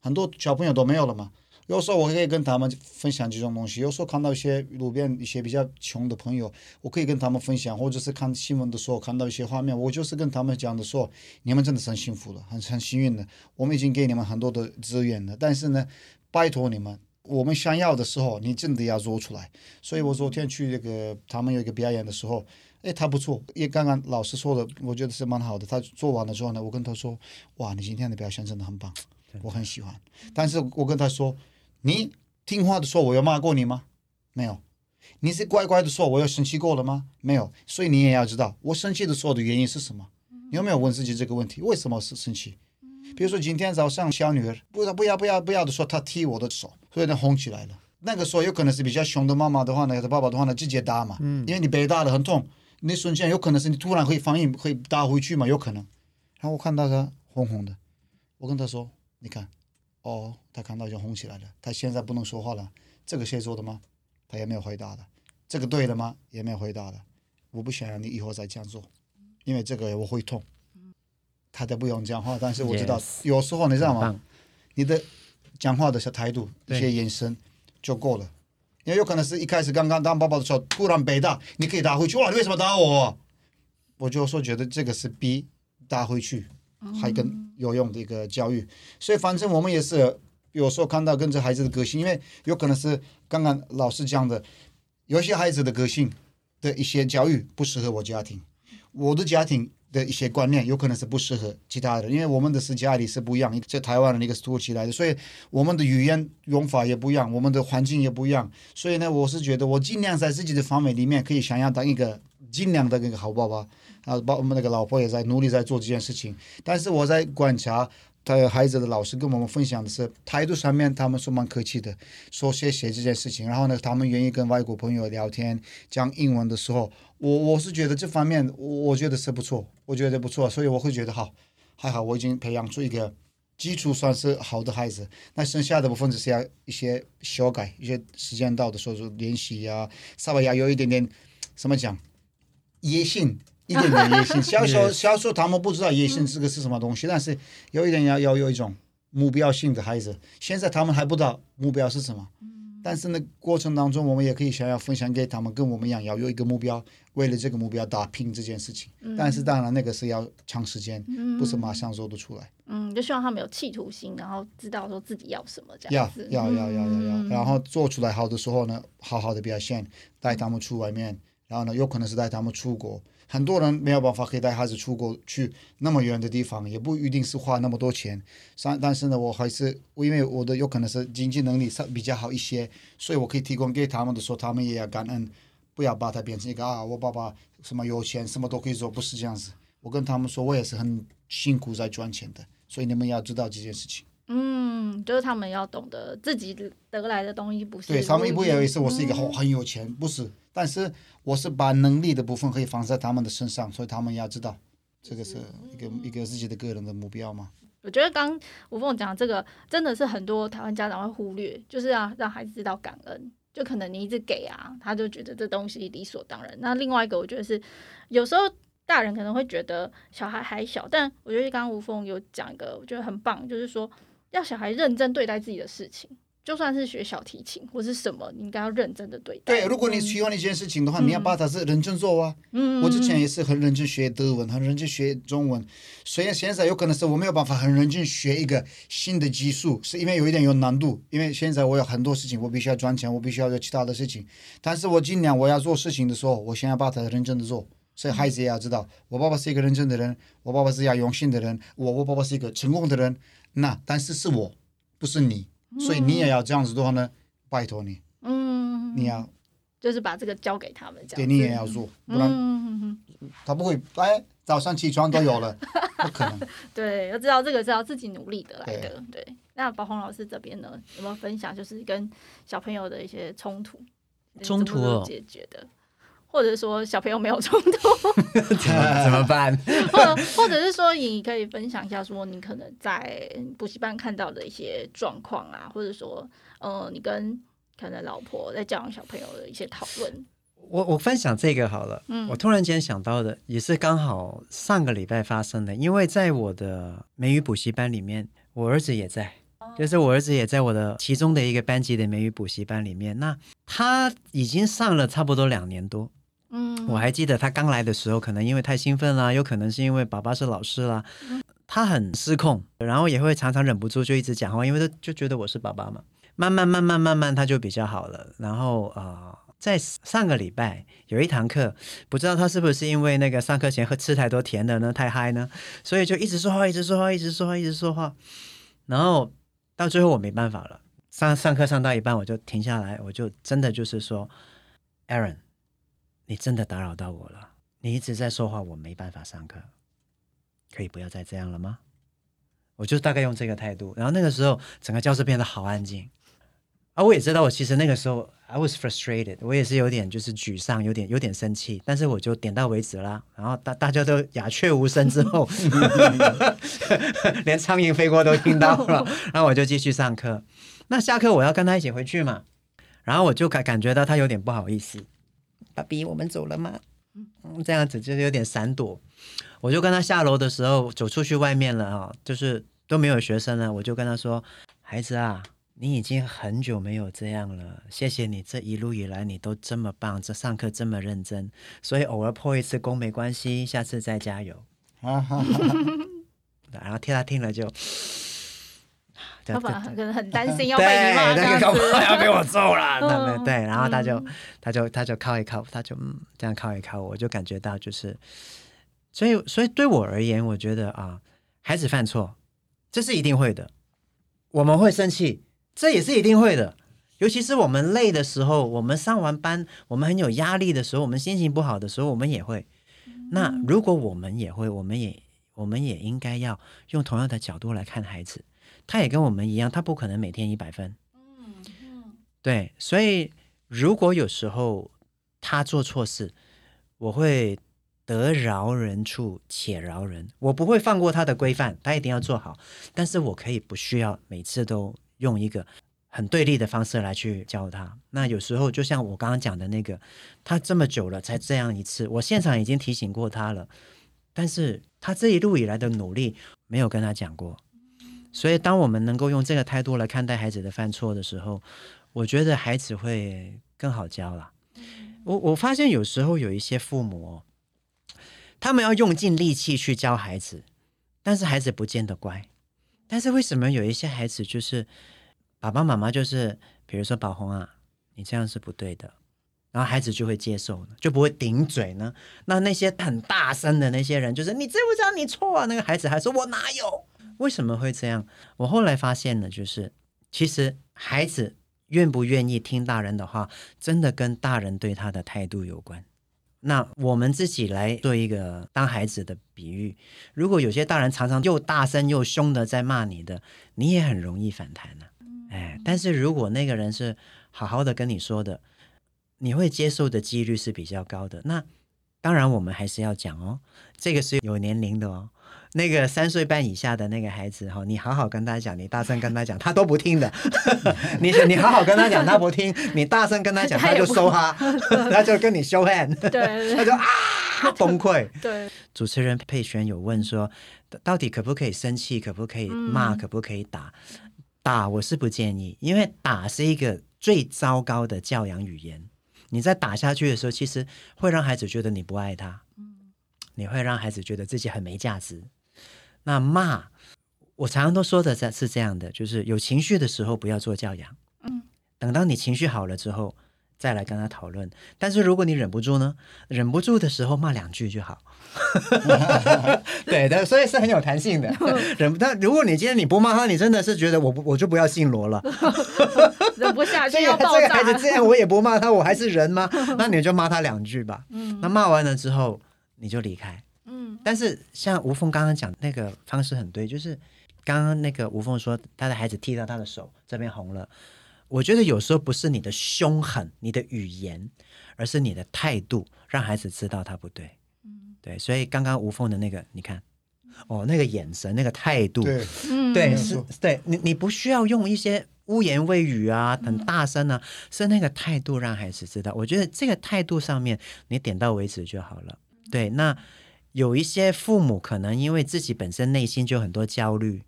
Speaker 2: 很多小朋友都没有了嘛。有时候我可以跟他们分享这种东西，有时候看到一些路边一些比较穷的朋友，我可以跟他们分享，或者是看新闻的时候看到一些画面，我就是跟他们讲的说，你们真的是很幸福了，很很幸运的，我们已经给你们很多的资源了，但是呢，拜托你们，我们想要的时候，你真的要做出来。所以我昨天去那个他们有一个表演的时候。哎，他不错，也刚刚老师说的，我觉得是蛮好的。他做完了之后呢，我跟他说：“哇，你今天的表现真的很棒，我很喜欢。”但是我跟他说：“你听话的时候，我有骂过你吗？没有。你是乖乖的时候，我有生气过了吗？没有。所以你也要知道，我生气的时候的原因是什么？你有没有问自己这个问题？为什么是生气？比如说今天早上小女儿不要不要不要不要的时候，她踢我的手，所以呢红起来了。那个时候有可能是比较凶的妈妈的话呢，爸爸的话呢，直接打嘛，因为你被打了很痛。”那瞬间有可能是你突然会反应会打回去嘛？有可能。然后我看到他红红的，我跟他说：“你看，哦，他看到就红起来了。他现在不能说话了。这个谁做的吗？他也没有回答的。这个对了吗？也没有回答的。我不想让你以后再这样做，因为这个我会痛。他都不用讲话，但是我知道.有时候你知道吗？你的讲话的小态度、一些眼神就够了。”也有可能是一开始刚刚当爸爸的时候，突然被打，你可以打回去。哇，你为什么打我？我就说觉得这个是比打回去还更有用的一个教育。所以反正我们也是有时候看到跟着孩子的个性，因为有可能是刚刚老师讲的，有些孩子的个性的一些教育不适合我家庭，我的家庭。的一些观念有可能是不适合其他的，因为我们的是家里是不一样，在台湾的那个是土耳其来的，所以我们的语言用法也不一样，我们的环境也不一样，所以呢，我是觉得我尽量在自己的范围里面可以想要当一个尽量的一个好爸爸，啊，把我们那个老婆也在努力在做这件事情，但是我在观察。他孩子的老师跟我们分享的是态度上面，他们说蛮客气的，说谢谢这件事情。然后呢，他们愿意跟外国朋友聊天讲英文的时候，我我是觉得这方面我，我觉得是不错，我觉得不错，所以我会觉得好，还好我已经培养出一个基础算是好的孩子。那剩下的部分只是要一些修改，一些时间到的时候就练习呀，稍微要有一点点，怎么讲，野心。一点点野心，小时候小时候他们不知道野心这个是什么东西，但是有一点要要有一种目标性的孩子，现在他们还不知道目标是什么，但是呢过程当中我们也可以想要分享给他们，跟我们一样要有一个目标，为了这个目标打拼这件事情，但是当然那个是要长时间，不是马上做得出来。
Speaker 1: 嗯，就希望他们有企图心，然后知道说自己要什么这
Speaker 2: 样子。要要要要要要，然后做出来好的时候呢，好好的表现，带他们出外面，然后呢有可能是带他们出国。很多人没有办法可以带孩子出国去那么远的地方，也不一定是花那么多钱。但但是呢，我还是因为我的有可能是经济能力上比较好一些，所以我可以提供给他们的时候，他们也要感恩，不要把它变成一个啊，我爸爸什么有钱，什么都可以做，不是这样子。我跟他们说，我也是很辛苦在赚钱的，所以你们要知道这件事情。
Speaker 1: 嗯，就是他们要懂得自己得来的东西不是。
Speaker 2: 对，他们也不以为是我是一个很很有钱，不是。但是我是把能力的部分可以放在他们的身上，所以他们要知道，这个是一个一个自己的个人的目标嘛。
Speaker 1: 我觉得刚吴凤讲这个真的是很多台湾家长会忽略，就是要让孩子知道感恩。就可能你一直给啊，他就觉得这东西理所当然。那另外一个，我觉得是有时候大人可能会觉得小孩还小，但我觉得刚刚吴凤有讲一个，我觉得很棒，就是说要小孩认真对待自己的事情。就算是学小提琴或是什么，你应该要认真的对待。
Speaker 2: 对，如果你喜欢一件事情的话，嗯、你要把它是认真做啊。嗯，我之前也是很认真学德文，很认真学中文。虽然现在有可能是我没有办法很认真学一个新的技术，是因为有一点有难度。因为现在我有很多事情，我必须要赚钱，我必须要做其他的事情。但是我尽量我要做事情的时候，我先要把它认真的做。所以孩子也要知道，我爸爸是一个认真的人，我爸爸是要用心的人，我我爸爸是一个成功的人。那但是是我，不是你。所以你也要这样子的话呢，拜托你，嗯，你要，
Speaker 1: 就是把这个交给他们，这样，
Speaker 2: 对，你也要做，不然，嗯、他不会，哎，早上起床都有了，不可能。
Speaker 1: 对，要知道这个是要自己努力得来的，对。对，那宝红老师这边呢，有没有分享，就是跟小朋友的一些冲突，
Speaker 3: 冲突哦，
Speaker 1: 解决的。或者说小朋友没有冲突
Speaker 3: 怎么 怎么办？
Speaker 1: 或者或者是说你可以分享一下，说你可能在补习班看到的一些状况啊，或者说呃，你跟可能老婆在教养小朋友的一些讨论。
Speaker 3: 我我分享这个好了，嗯，我突然间想到的也是刚好上个礼拜发生的，因为在我的美语补习班里面，我儿子也在，就是我儿子也在我的其中的一个班级的美语补习班里面，那他已经上了差不多两年多。嗯，我还记得他刚来的时候，可能因为太兴奋了，有可能是因为爸爸是老师啦，他很失控，然后也会常常忍不住就一直讲话，因为他就觉得我是爸爸嘛。慢慢慢慢慢慢他就比较好了。然后啊、呃，在上个礼拜有一堂课，不知道他是不是因为那个上课前喝吃太多甜的呢，太嗨呢，所以就一直说话，一直说话，一直说话，一直说话。然后到最后我没办法了，上上课上到一半我就停下来，我就真的就是说，Aaron。你真的打扰到我了，你一直在说话，我没办法上课，可以不要再这样了吗？我就大概用这个态度，然后那个时候整个教室变得好安静，啊，我也知道我其实那个时候 I was frustrated，我也是有点就是沮丧，有点有点生气，但是我就点到为止啦，然后大大家都鸦雀无声之后，连苍蝇飞过都听到了，然后我就继续上课。那下课我要跟他一起回去嘛，然后我就感感觉到他有点不好意思。爸比，我们走了吗？嗯，这样子就是有点闪躲。我就跟他下楼的时候走出去外面了啊，就是都没有学生了。我就跟他说：“孩子啊，你已经很久没有这样了。谢谢你这一路以来你都这么棒，这上课这么认真。所以偶尔破一次功没关系，下次再加油。” 然后听他听了就。
Speaker 1: 他可能很担心要被你
Speaker 3: 骂，那个要被我揍了，对对对。然后他就，他就，他就靠一靠，他就嗯，这样靠一靠，我就感觉到就是，所以，所以对我而言，我觉得啊，孩子犯错，这是一定会的，我们会生气，这也是一定会的。尤其是我们累的时候，我们上完班，我们很有压力的时候，我们心情不好的时候，我们也会。那如果我们也会，我们也，我们也应该要用同样的角度来看孩子。他也跟我们一样，他不可能每天一百分。嗯嗯，对，所以如果有时候他做错事，我会得饶人处且饶人，我不会放过他的规范，他一定要做好。但是我可以不需要每次都用一个很对立的方式来去教他。那有时候就像我刚刚讲的那个，他这么久了才这样一次，我现场已经提醒过他了，但是他这一路以来的努力没有跟他讲过。所以，当我们能够用这个态度来看待孩子的犯错的时候，我觉得孩子会更好教了。我我发现有时候有一些父母，他们要用尽力气去教孩子，但是孩子不见得乖。但是为什么有一些孩子就是爸爸妈妈就是，比如说宝红啊，你这样是不对的，然后孩子就会接受呢，就不会顶嘴呢。那那些很大声的那些人，就是你知不知道你错啊？那个孩子还说我哪有？为什么会这样？我后来发现呢，就是其实孩子愿不愿意听大人的话，真的跟大人对他的态度有关。那我们自己来做一个当孩子的比喻，如果有些大人常常又大声又凶的在骂你的，你也很容易反弹呢、啊。哎，但是如果那个人是好好的跟你说的。你会接受的几率是比较高的。那当然，我们还是要讲哦，这个是有年龄的哦。那个三岁半以下的那个孩子哈，你好好跟他讲，你大声跟他讲，他都不听的。你你好好跟他讲，他不听；你大声跟他讲，他就收哈，他就跟你 show hand，他就啊崩溃。
Speaker 1: 对，
Speaker 3: 主持人佩璇有问说，到底可不可以生气？可不可以骂？可不可以打？打我是不建议，因为打是一个最糟糕的教养语言。你在打下去的时候，其实会让孩子觉得你不爱他，你会让孩子觉得自己很没价值。那骂，我常常都说的是是这样的，就是有情绪的时候不要做教养，等到你情绪好了之后，再来跟他讨论。但是如果你忍不住呢？忍不住的时候骂两句就好。对的，所以是很有弹性的。忍不，到如果你今天你不骂他，你真的是觉得我不我就不要姓罗了，
Speaker 1: 忍不下去
Speaker 3: 要爆炸。这个孩子这样，我也不骂他，我还是人吗？那你就骂他两句吧。嗯，那骂完了之后你就离开。嗯，但是像吴凤刚刚讲那个方式很对，就是刚刚那个吴凤说他的孩子踢到他的手这边红了。我觉得有时候不是你的凶狠、你的语言，而是你的态度，让孩子知道他不对。嗯，对，所以刚刚吴凤的那个，你看，哦，那个眼神、那个态度，
Speaker 2: 对，
Speaker 3: 对，是，对你，你不需要用一些污言秽语啊，很大声啊，是那个态度让孩子知道。我觉得这个态度上面，你点到为止就好了。对，那有一些父母可能因为自己本身内心就很多焦虑、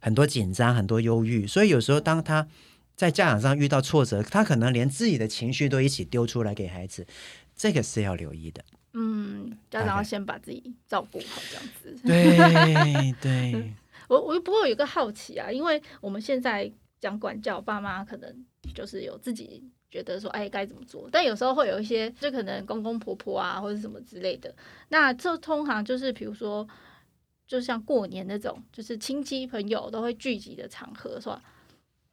Speaker 3: 很多紧张、很多忧郁，所以有时候当他在家长上遇到挫折，他可能连自己的情绪都一起丢出来给孩子，这个是要留意的。
Speaker 1: 嗯，家长要先把自己照顾好，这样子。
Speaker 3: 对对。
Speaker 1: 我我不过有个好奇啊，因为我们现在讲管教，爸妈可能就是有自己觉得说，哎，该怎么做？但有时候会有一些，就可能公公婆婆啊，或者什么之类的。那这通常就是，比如说，就像过年那种，就是亲戚朋友都会聚集的场合，是吧？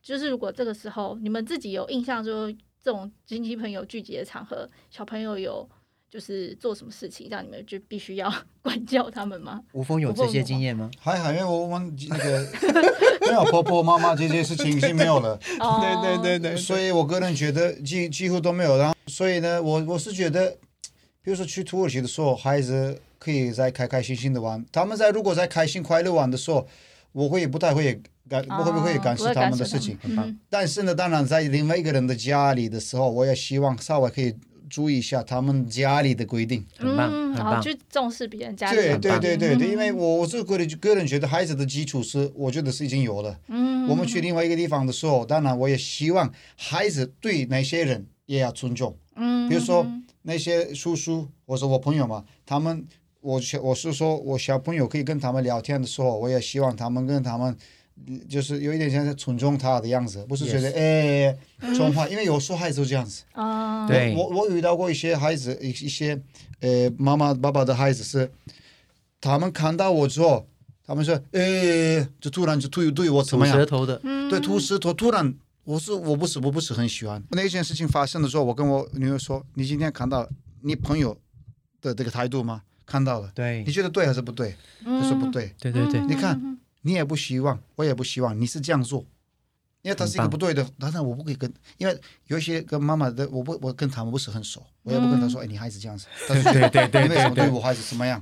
Speaker 1: 就是如果这个时候你们自己有印象，说这种亲戚朋友聚集的场合，小朋友有就是做什么事情，让你们就必须要 管教他们吗？
Speaker 3: 吴峰有这些经验吗？
Speaker 2: 还好，因为我们那个 没有婆婆妈妈这些事情已经没有了。
Speaker 3: 对对对对。
Speaker 2: 所以我个人觉得几几乎都没有。然后，所以呢，我我是觉得，比如说去土耳其的时候，孩子可以在开开心心的玩。他们在如果在开心快乐玩的时候，我会不太会。干不会不会干涉他们的事情，但是呢，当然在另外一个人的家里的时候，我也希望稍微可以注意一下他们家里的规定，
Speaker 3: 很棒，很棒，
Speaker 1: 然后去重视别人家里。
Speaker 2: 对对对对对，因为我我是个人个人觉得孩子的基础是，我觉得是已经有了。嗯，我们去另外一个地方的时候，当然我也希望孩子对那些人也要尊重。嗯，比如说那些叔叔，我说我朋友嘛，他们我小我是说我小朋友可以跟他们聊天的时候，我也希望他们跟他们。就是有一点像是尊重他的样子，不是觉得哎，宠坏，因为有时候孩子都这样子。
Speaker 1: 啊，
Speaker 3: 对，
Speaker 2: 我我遇到过一些孩子，一一些呃妈妈爸爸的孩子是，他们看到我之后，他们说哎，就突然就对对我怎么样？
Speaker 3: 吐舌头的，
Speaker 2: 对，吐舌头，突然，我是我不是我不是很喜欢。那件事情发生的时候，我跟我女儿说，你今天看到你朋友的这个态度吗？看到了，
Speaker 3: 对，
Speaker 2: 你觉得对还是不对？他说不对，
Speaker 3: 对对对，
Speaker 2: 你看。你也不希望，我也不希望你是这样做，因为他是一个不对的。当然我不可以跟，因为有一些跟妈妈的，我不我跟他们不是很熟，我也不跟他说，哎，你孩子这样子，
Speaker 3: 对对对对，
Speaker 2: 你为什么对我孩子怎么样？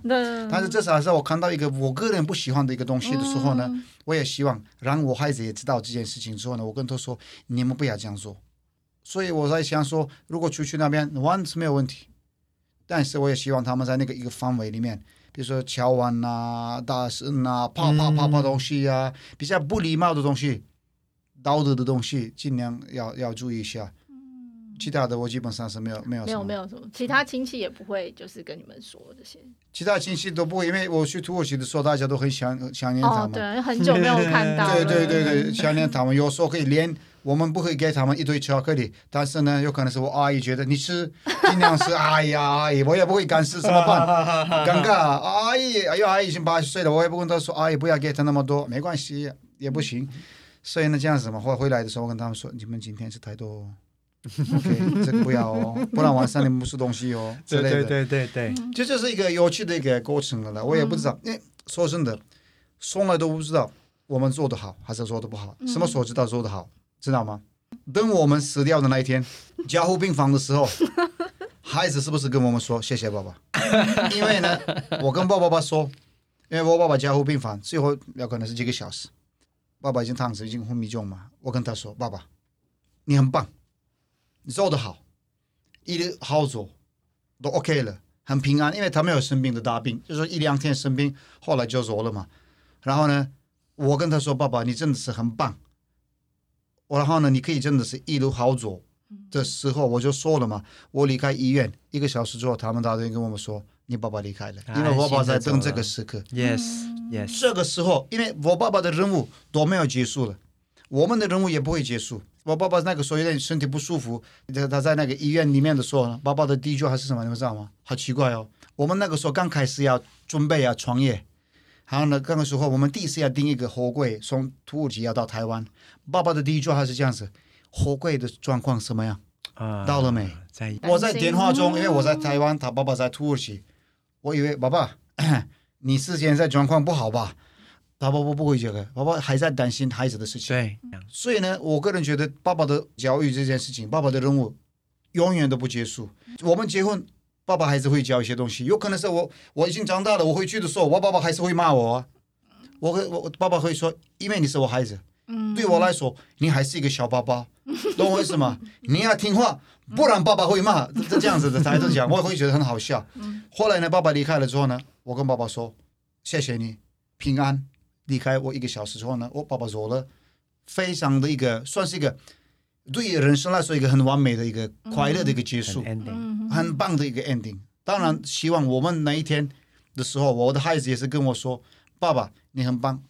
Speaker 2: 但是至少是我看到一个我个人不喜欢的一个东西的时候呢，我也希望让我孩子也知道这件事情之后呢，我跟他说，你们不要这样做。所以我在想说，如果出去那边完全没有问题，但是我也希望他们在那个一个范围里面。比如说敲碗呐、大声呐、啪啪啪啪东西呀，比较不礼貌的东西、道德的东西，尽量要要注意一下。其他的我基本上是没有没有没有
Speaker 1: 没有什么，其他亲戚也不会就是跟你们说这些。
Speaker 2: 其他亲戚都不会，因为我去土耳其的时候，大家都很想想念他们。
Speaker 1: 对，很久没有看到。
Speaker 2: 对对对对，想念他们。有时候可以连我们不会给他们一堆巧克力，但是呢，有可能是我阿姨觉得你吃。尽量是阿姨啊，阿姨，我也不会干涉，怎么办？尴尬啊，阿姨，哎呦，阿姨已经八十岁了，我也不跟她说，阿姨不要给她那么多，没关系，也不行。所以呢，这样子嘛，回回来的时候，我跟他们说，你们今天吃太多，OK，这个不要哦，不然晚上你们不吃东西哦，之类的。
Speaker 3: 对对对对对，
Speaker 2: 这就是一个有趣的一个过程了。我也不知道，因为说真的，从来都不知道我们做的好还是做的不好，什么时候知道做的好，知道吗？等我们死掉的那一天，加护病房的时候，孩子是不是跟我们说谢谢爸爸？因为呢，我跟爸爸爸说，因为我爸爸加护病房最后有可能是几个小时。爸爸已经躺着，已经昏迷中嘛。我跟他说：“爸爸，你很棒，你做得好，一直好走，都 OK 了，很平安。因为他没有生病的大病，就是一两天生病，后来就走了嘛。然后呢，我跟他说：‘爸爸，你真的是很棒。’然后呢，你可以真的是一路好走。这时候我就说了嘛，我离开医院一个小时之后，他们打电话跟我们说。”你爸爸离开了，因为我爸爸在等这个时刻。
Speaker 3: Yes，Yes。
Speaker 2: 这个时候，因为我爸爸的任务都没有结束了，我们的任务也不会结束。我爸爸那个时候有点身体不舒服，他他在那个医院里面的时候，爸爸的第一句话是什么？你们知道吗？好奇怪哦。我们那个时候刚开始要准备要创业，然后呢，刚刚时候我们第一次要订一个货柜，从土耳其要到台湾。爸爸的第一句话是这样子：货柜的状况什么样？啊，到了没？在我在电话中，因为我在台湾，他爸爸在土耳其。我以为爸爸，你是现在状况不好吧？他爸爸不不会这个，爸爸还在担心孩子的事情。
Speaker 3: 对，
Speaker 2: 所以呢，我个人觉得爸爸的教育这件事情，爸爸的任务永远都不结束。我们结婚，爸爸还是会教一些东西。有可能是我我已经长大了，我回去的时候，我爸爸还是会骂我。我我我爸爸会说，因为你是我孩子，对我来说，你还是一个小爸爸，懂我意思吗？你要听话。不然爸爸会骂，这这样子的才是讲，我也会觉得很好笑。后来呢，爸爸离开了之后呢，我跟爸爸说：“谢谢你平安离开我一个小时之后呢，我爸爸走了，非常的一个算是一个对于人生来说一个很完美的一个快乐的一个结束，很棒的一个 ending。当然，希望我们那一天的时候，我的孩子也是跟我说：‘爸爸，你很棒’，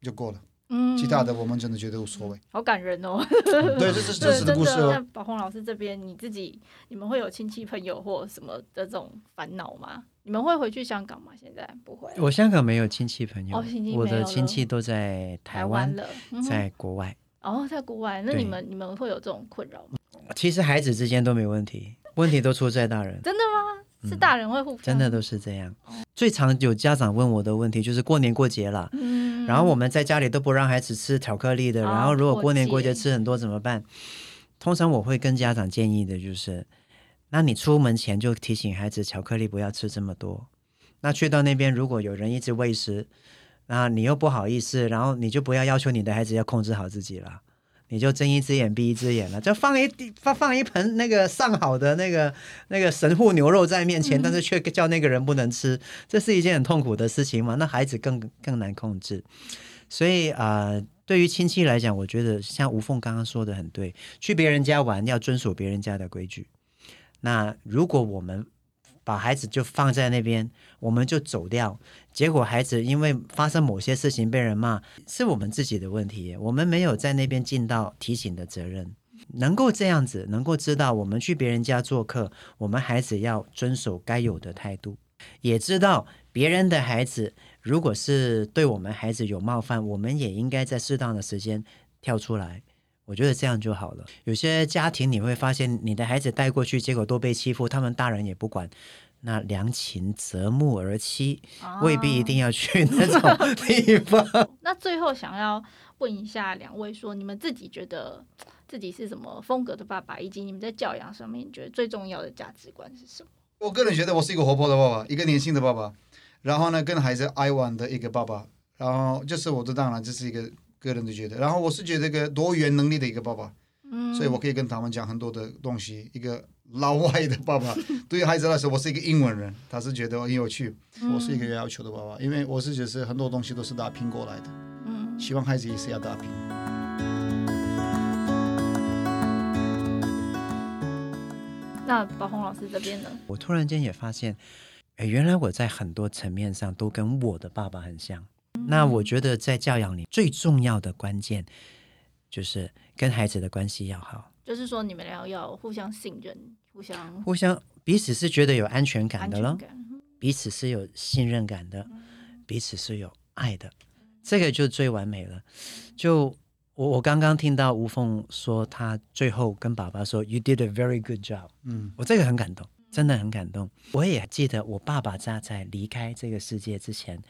Speaker 2: 就过了。”嗯，其他的我们真的觉得无所谓，
Speaker 1: 好感人哦。
Speaker 2: 对，这是真实的故事哦。
Speaker 1: 那宝红老师这边，你自己你们会有亲戚朋友或什么的这种烦恼吗？你们会回去香港吗？现在不会。
Speaker 3: 我香港没有亲戚朋友，
Speaker 1: 哦、
Speaker 3: 我的亲戚都在台湾了，在国外。
Speaker 1: 哦，在国外，那你们你们会有这种困扰吗？
Speaker 3: 其实孩子之间都没问题，问题都出在大人。
Speaker 1: 真的吗？是大人会互相、
Speaker 3: 嗯，真的都是这样。最常有家长问我的问题就是过年过节了，嗯，然后我们在家里都不让孩子吃巧克力的，然后如果过年过节吃很多怎么办？通常我会跟家长建议的就是，那你出门前就提醒孩子巧克力不要吃这么多。那去到那边如果有人一直喂食，那你又不好意思，然后你就不要要求你的孩子要控制好自己了。你就睁一只眼闭一只眼了，就放一放放一盆那个上好的那个那个神户牛肉在面前，嗯、但是却叫那个人不能吃，这是一件很痛苦的事情嘛？那孩子更更难控制。所以啊、呃，对于亲戚来讲，我觉得像吴凤刚刚说的很对，去别人家玩要遵守别人家的规矩。那如果我们把孩子就放在那边，我们就走掉。结果孩子因为发生某些事情被人骂，是我们自己的问题。我们没有在那边尽到提醒的责任。能够这样子，能够知道我们去别人家做客，我们孩子要遵守该有的态度。也知道别人的孩子如果是对我们孩子有冒犯，我们也应该在适当的时间跳出来。我觉得这样就好了。有些家庭你会发现，你的孩子带过去，结果都被欺负，他们大人也不管。那良禽择木而栖，未必一定要去那种地方。
Speaker 1: 那最后想要问一下两位，说你们自己觉得自己是什么风格的爸爸，以及你们在教养上面，你觉得最重要的价值观是什么？
Speaker 2: 我个人觉得我是一个活泼的爸爸，一个年轻的爸爸，然后呢，跟孩子爱玩的一个爸爸，然后就是我的，当然这是一个。个人都觉得，然后我是觉得一个多元能力的一个爸爸，嗯，所以我可以跟他们讲很多的东西。一个老外的爸爸，对于孩子来说，我是一个英文人，他是觉得很有趣。我是一个有要求的爸爸，因为我是觉得很多东西都是打拼过来的，嗯，希望孩子也是要打拼。
Speaker 1: 那宝红老师这边呢？
Speaker 3: 我突然间也发现，哎，原来我在很多层面上都跟我的爸爸很像。那我觉得在教养里最重要的关键，就是跟孩子的关系要好。
Speaker 1: 就是说你们俩要互相信任，互相
Speaker 3: 互相彼此是觉得有安全感的了，彼此是有信任感的，彼此是有爱的，这个就最完美了。就我我刚刚听到吴凤说，他最后跟爸爸说 “You did a very good job”，嗯，我这个很感动，真的很感动。我也记得我爸爸在在离开这个世界之前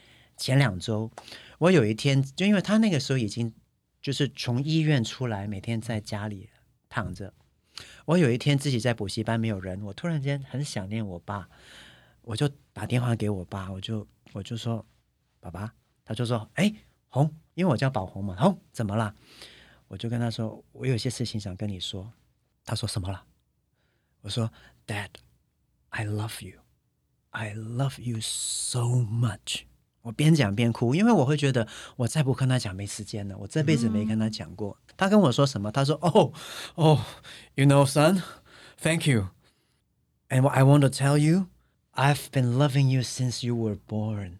Speaker 3: 前两周，我有一天就因为他那个时候已经就是从医院出来，每天在家里。躺着，我有一天自己在补习班没有人，我突然间很想念我爸，我就打电话给我爸，我就我就说爸爸，他就说哎红，因为我叫宝红嘛，红怎么了？我就跟他说我有些事情想跟你说，他说什么了？我说 Dad，I love you，I love you so much。我边讲边哭，因为我会觉得我再不跟他讲没时间了。我这辈子没跟他讲过。嗯、他跟我说什么？他说：“哦哦，You know, son, thank you. And I want to tell you, I've been loving you since you were born。”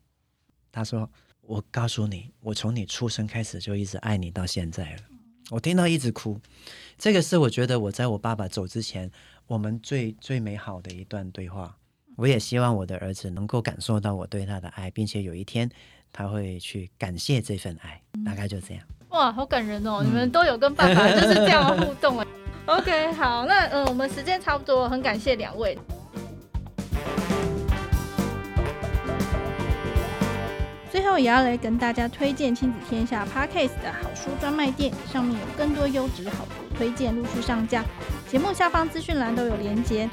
Speaker 3: 他说：“我告诉你，我从你出生开始就一直爱你到现在了。”我听到一直哭。这个是我觉得我在我爸爸走之前，我们最最美好的一段对话。我也希望我的儿子能够感受到我对他的爱，并且有一天他会去感谢这份爱。大概就这样。
Speaker 1: 哇，好感人哦！嗯、你们都有跟爸爸就是这样 互动哎。OK，好，那嗯，我们时间差不多，很感谢两位。最后也要来跟大家推荐亲子天下 Podcast 的好书专卖店，上面有更多优质好书推荐陆续上架，节目下方资讯栏都有连结。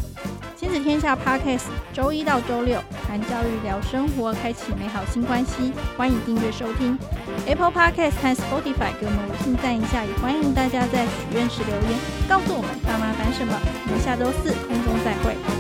Speaker 1: 亲子天下 Podcast 周一到周六谈教育、聊生活，开启美好新关系。欢迎订阅收听 Apple Podcast 和 Spotify，给我们五星赞一下。也欢迎大家在许愿池留言，告诉我们爸妈烦什么。我们下周四空中再会。